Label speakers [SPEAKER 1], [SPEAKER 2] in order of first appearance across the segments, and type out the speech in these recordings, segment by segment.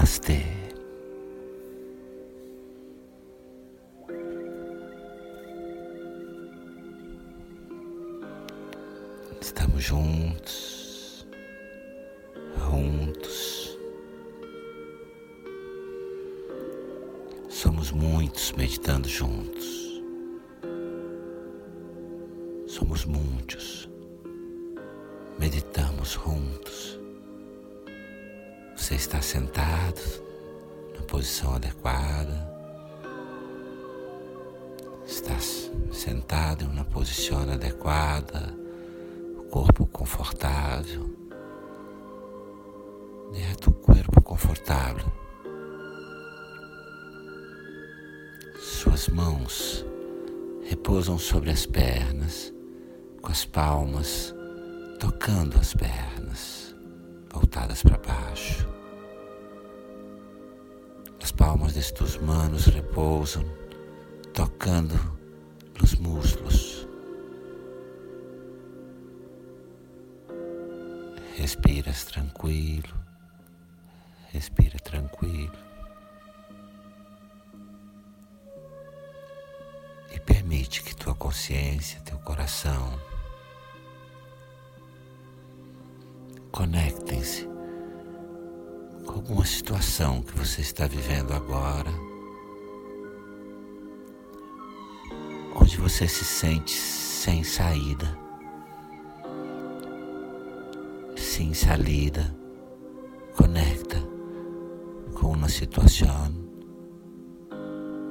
[SPEAKER 1] Namastê. Estamos juntos, juntos. Somos muitos meditando juntos. Somos muitos. Meditamos juntos. Você está sentado na posição adequada. Está sentado uma posição adequada, o corpo confortável, dentro do corpo confortável. Suas mãos repousam sobre as pernas, com as palmas tocando as pernas, voltadas para baixo. As palmas destes manos repousam, tocando os músculos. Respiras tranquilo, respira tranquilo. E permite que tua consciência, teu coração, com alguma situação que você está vivendo agora, onde você se sente sem saída, sem salida, conecta com uma situação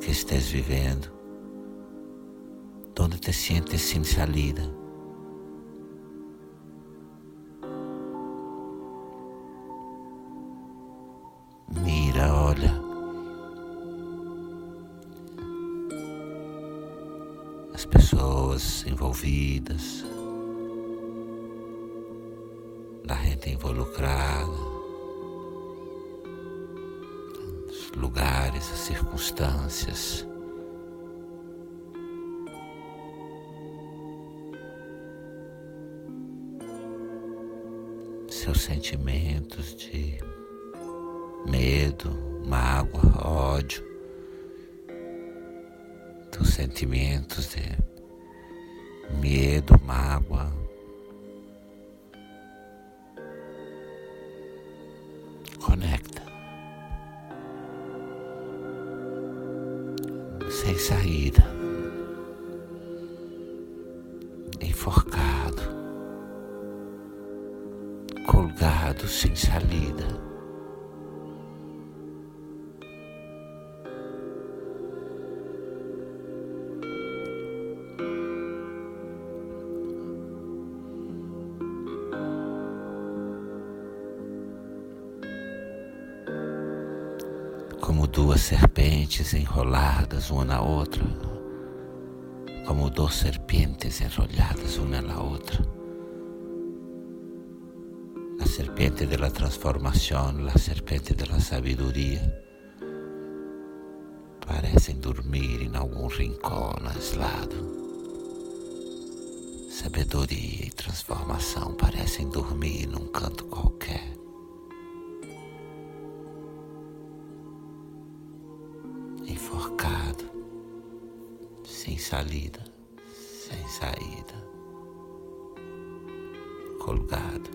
[SPEAKER 1] que estés vivendo, onde te sientes sem salida. Envolvidas, da gente involucrada, os lugares, as circunstâncias. Seus sentimentos de medo, mágoa, ódio dos sentimentos de medo, mágoa. Conecta. Sem saída. Enforcado. Colgado sem salida. Duas serpentes enroladas uma na outra, como duas serpientes enroladas uma na outra. A serpente da transformação, a serpente da sabedoria, parecem dormir em algum rincão aislado. Sabedoria e transformação parecem dormir num canto qualquer. Salida, sem saída, colgado.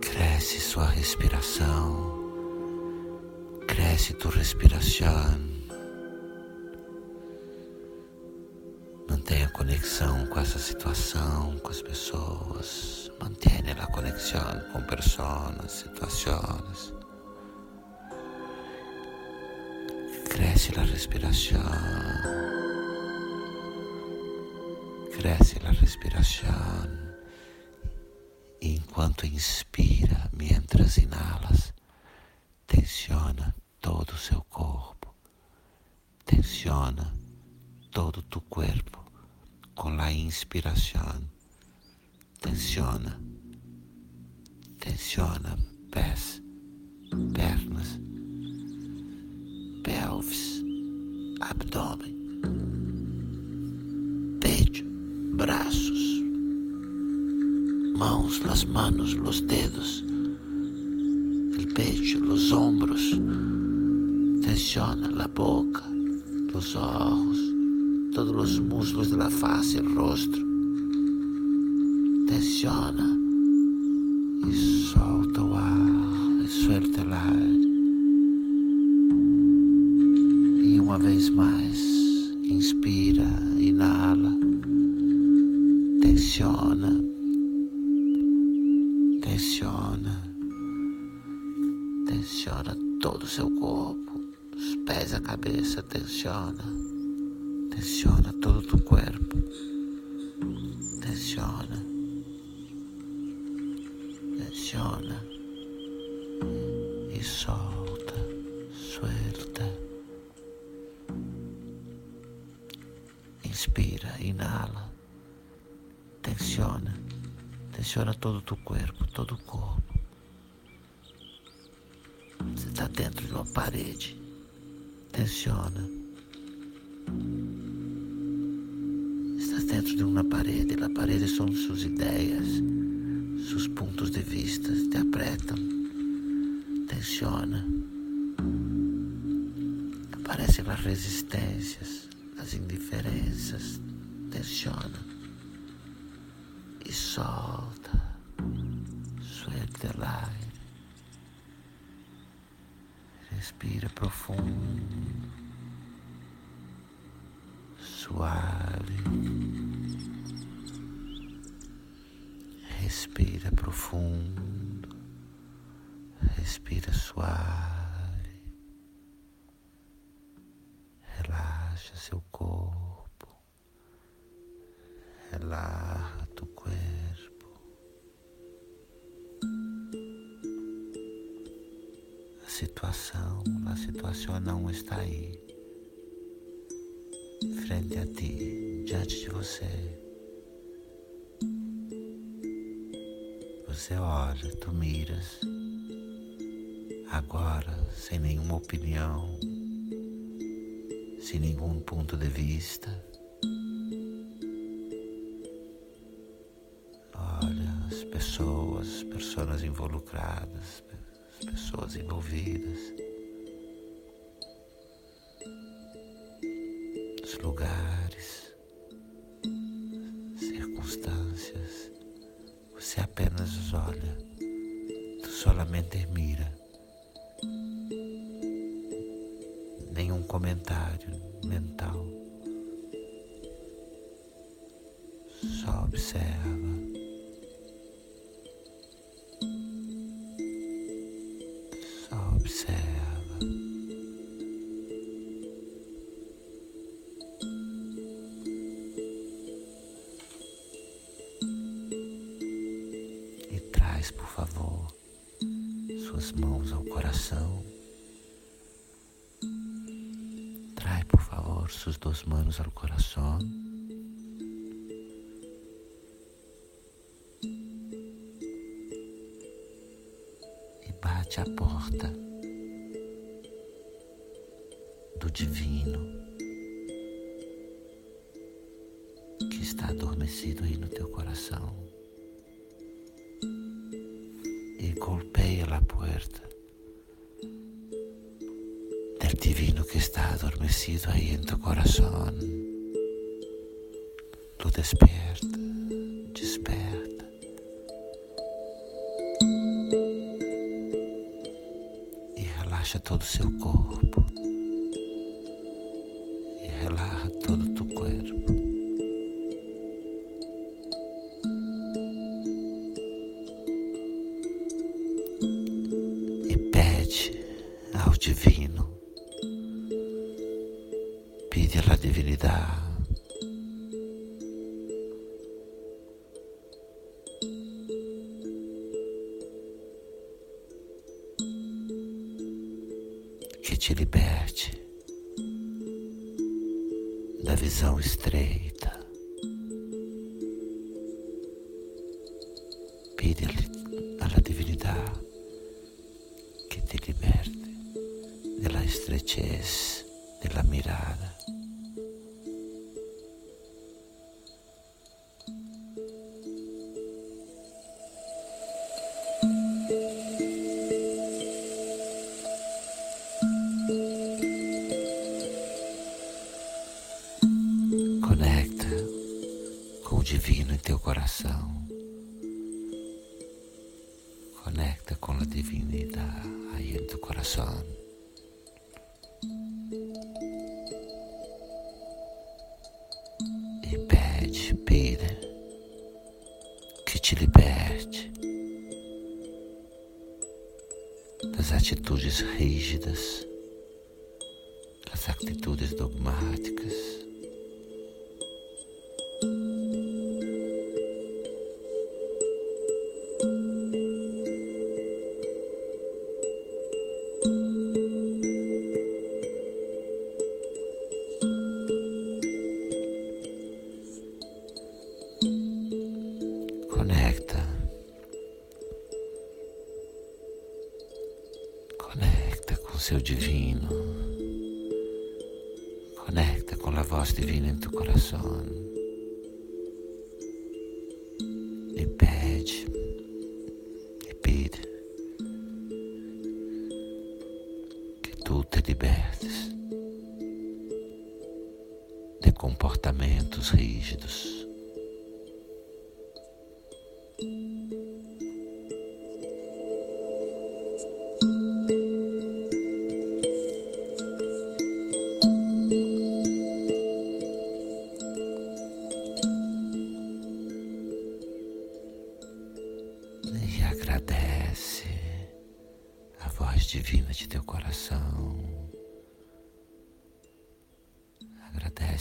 [SPEAKER 1] Cresce sua respiração, cresce tu respiração. Mantenha conexão com essa situação, com as pessoas. Mantenha a conexão com pessoas, situações. Cresce a respiração. Cresce a respiração. Enquanto inspira, mientras inalas, tensiona todo o seu corpo. Tensiona todo tu corpo con la inspiración. Tensiona, tensiona pés, pernas, pelvis, abdômen, pecho, braços, mãos, las manos, los dedos, el pecho, los hombros. Tensiona la boca, los ojos todos los muslos de la faz, el rostro. Tensiona e solta o ar, e suelta el aire. E uma vez mais, inspira, inala, tensiona, tensiona, tensiona todo o seu corpo, os pés, a cabeça, tensiona, tensiona todo o teu corpo, tensiona, tensiona e solta, suelta, inspira, inala, tensiona, tensiona todo o teu corpo, todo o corpo. Você está dentro de uma parede. Tensiona. De uma parede. A parede são suas ideias, seus pontos de vista. Te apretam. Tensiona. Aparecem as resistências, as indiferenças. Tensiona. E solta. Suelta el aire. Respira profundo, suave. Respira profundo, respira suave. Relaxa seu corpo, relaxa tu corpo. A situação, a situação não está aí, frente a ti, diante de você. Você olha, tu miras, agora, sem nenhuma opinião, sem nenhum ponto de vista. Olha as pessoas, as pessoas involucradas, as pessoas envolvidas, os lugares, circunstâncias. Você apenas olha, tu solamente mira. Nenhum comentário mental. Só observa. Traz, por favor, suas mãos ao coração. Trai, por favor, suas duas mãos ao coração. E bate a porta do divino que está adormecido aí no teu coração. E golpeia a porta del divino que está adormecido ahí en tu corazón. Lo despierta, desperta. E relaxa todo o seu corpo. Che ti liberte da visão estreita. Pide alla divinità che ti liberte della estrechez della mirada. Coração. Conecta com a divinidade aí em tu coração. E pede, pide que te liberte das atitudes rígidas, das atitudes dogmáticas. Seu divino. Conecta com a voz divina em tu coração. E pede, e pede que tu te libertes de comportamentos rígidos.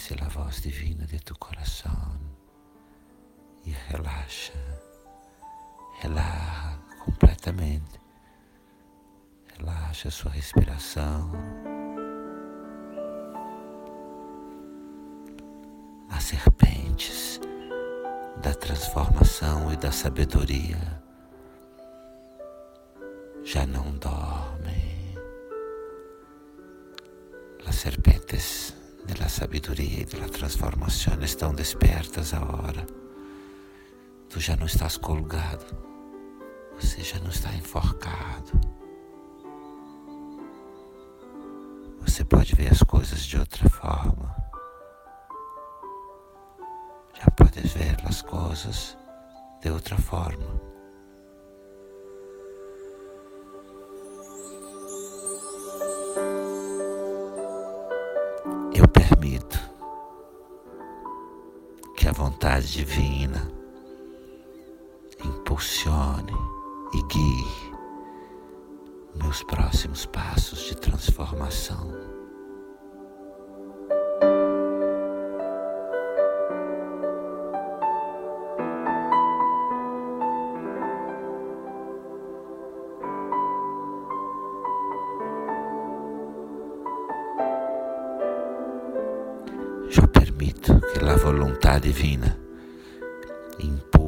[SPEAKER 1] Agradece a voz divina de teu coração e relaxa, relaxa completamente. Relaxa a sua respiração. As serpentes da transformação e da sabedoria já não dorme. Las serpentes de la sabiduría y de la transformación estão despertas agora. Tu já não estás colgado, você já não está enforcado. Você pode ver as coisas de outra forma. Já podes ver as coisas de outra forma. Vontade divina impulsione e guie meus próximos passos de transformação. Permito que a vontade divina. Impulse